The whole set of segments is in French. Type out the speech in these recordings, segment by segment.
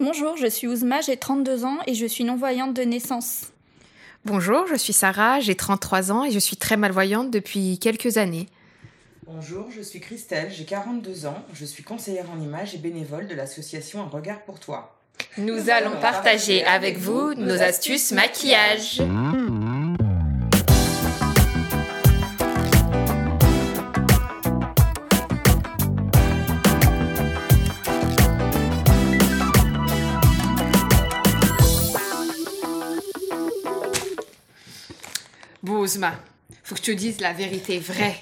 Bonjour, je suis Ouzma, j'ai 32 ans et je suis non-voyante de naissance. Bonjour, je suis Sarah, j'ai 33 ans et je suis très malvoyante depuis quelques années. Bonjour, je suis Christelle, j'ai 42 ans, je suis conseillère en images et bénévole de l'association Un regard pour toi. Nous, allons partager avec vous nos astuces maquillage. Faut que je te dise la vérité vraie.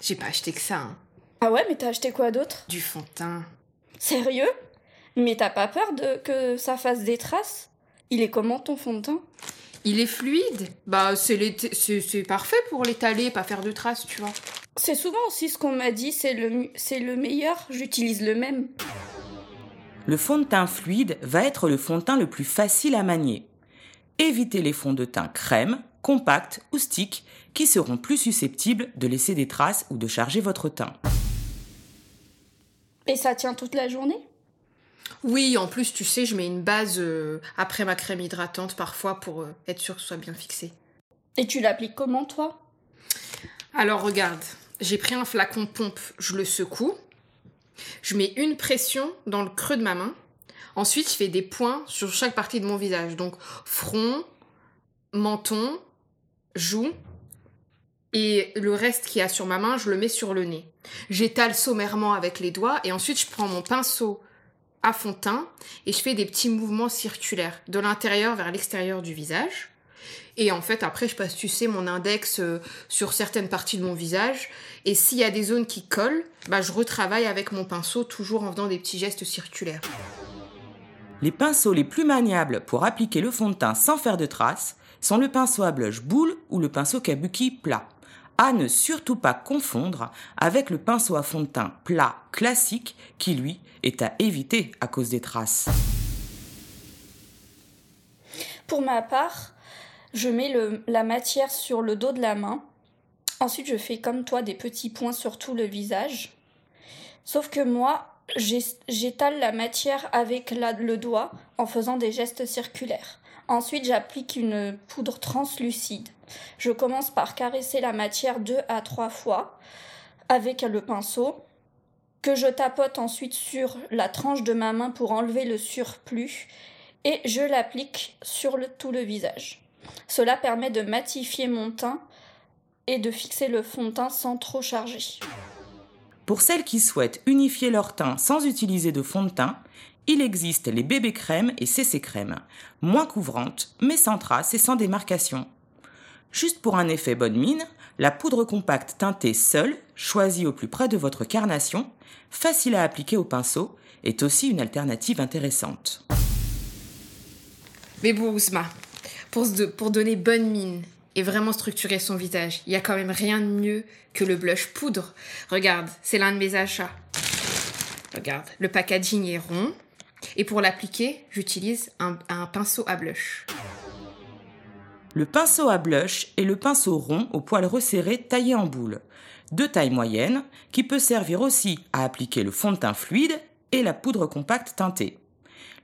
J'ai pas acheté que ça. Hein. Ah ouais, mais t'as acheté quoi d'autre? Du fond de teint. Sérieux? Mais t'as pas peur de que ça fasse des traces? Il est comment ton fond de teint? Il est fluide. Bah, c'est, c'est, parfait pour l'étaler, pas faire de traces, tu vois. C'est souvent aussi ce qu'on m'a dit, c'est le, c'est le meilleur, j'utilise le même. Le fond de teint fluide va être le fond de teint le plus facile à manier. Évitez les fonds de teint crème, compacts ou sticks qui seront plus susceptibles de laisser des traces ou de charger votre teint. Et ça tient toute la journée? Oui, en plus, tu sais, je mets une base euh, après ma crème hydratante parfois pour euh, être sûr que ce soit bien fixé. Et tu l'appliques comment, toi? Alors, regarde, j'ai pris un flacon pompe, je le secoue, je mets une pression dans le creux de ma main. Ensuite, je fais des points sur chaque partie de mon visage. Donc, front, menton, joue et le reste qui a sur ma main, je le mets sur le nez. J'étale sommairement avec les doigts et ensuite je prends mon pinceau à fond de teint et je fais des petits mouvements circulaires de l'intérieur vers l'extérieur du visage. Et en fait, après, je passe, tu mon index euh, sur certaines parties de mon visage. Et s'il y a des zones qui collent, bah, je retravaille avec mon pinceau, toujours en faisant des petits gestes circulaires. Les pinceaux les plus maniables pour appliquer le fond de teint sans faire de traces sont le pinceau à blush boule ou le pinceau kabuki plat. À ne surtout pas confondre avec le pinceau à fond de teint plat classique qui lui est à éviter à cause des traces. Pour ma part, je mets la matière sur le dos de la main. Ensuite, je fais comme toi des petits points sur tout le visage. Sauf que moi, j'étale la matière avec le doigt en faisant des gestes circulaires. Ensuite, j'applique une poudre translucide. Je commence par caresser la matière deux à trois fois avec le pinceau que je tapote ensuite sur la tranche de ma main pour enlever le surplus et je l'applique sur tout le visage. Cela permet de matifier mon teint et de fixer le fond de teint sans trop charger. Pour celles qui souhaitent unifier leur teint sans utiliser de fond de teint, il existe les bébés crèmes et CC crèmes, moins couvrantes, mais sans traces et sans démarcation. Juste pour un effet bonne mine, la poudre compacte teintée seule, choisie au plus près de votre carnation, facile à appliquer au pinceau, est aussi une alternative intéressante. Mais Ousma, pour donner bonne mine et vraiment structurer son visage, il y a quand même rien de mieux que le blush poudre. Regarde, c'est l'un de mes achats. Regarde, le packaging est rond, et pour l'appliquer, j'utilise un, pinceau à blush. Le pinceau à blush est le pinceau rond au poil resserré taillé en boule, de taille moyenne, qui peut servir aussi à appliquer le fond de teint fluide et la poudre compacte teintée.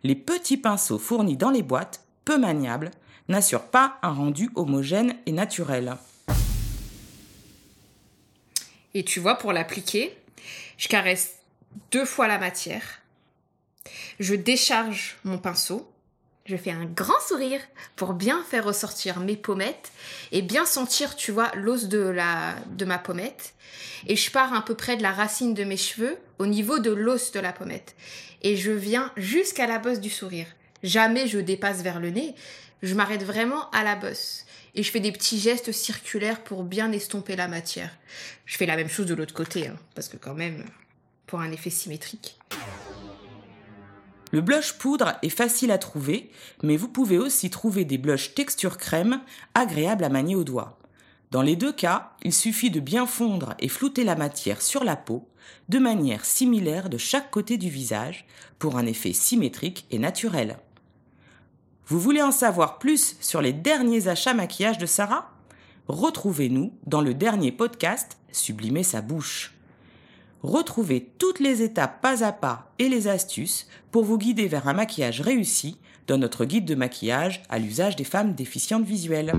Les petits pinceaux fournis dans les boîtes, peu maniables, n'assurent pas un rendu homogène et naturel. Et tu vois, pour l'appliquer, je caresse deux fois la matière je décharge mon pinceau. Je fais un grand sourire pour bien faire ressortir mes pommettes et bien sentir, tu vois, l'os de, la, de ma pommette. Et je pars à peu près de la racine de mes cheveux au niveau de l'os de la pommette. Et je viens jusqu'à la bosse du sourire. Jamais je dépasse vers le nez. Je m'arrête vraiment à la bosse. Et je fais des petits gestes circulaires pour bien estomper la matière. Je fais la même chose de l'autre côté, hein, parce que quand même, pour un effet symétrique. Le blush poudre est facile à trouver, mais vous pouvez aussi trouver des blushs texture crème agréables à manier au doigt. Dans les deux cas, il suffit de bien fondre et flouter la matière sur la peau de manière similaire de chaque côté du visage pour un effet symétrique et naturel. Vous voulez en savoir plus sur les derniers achats maquillage de Sarah? Retrouvez-nous dans le dernier podcast Sublimer sa bouche. Retrouvez toutes les étapes pas à pas et les astuces pour vous guider vers un maquillage réussi dans notre guide de maquillage à l'usage des femmes déficientes visuelles.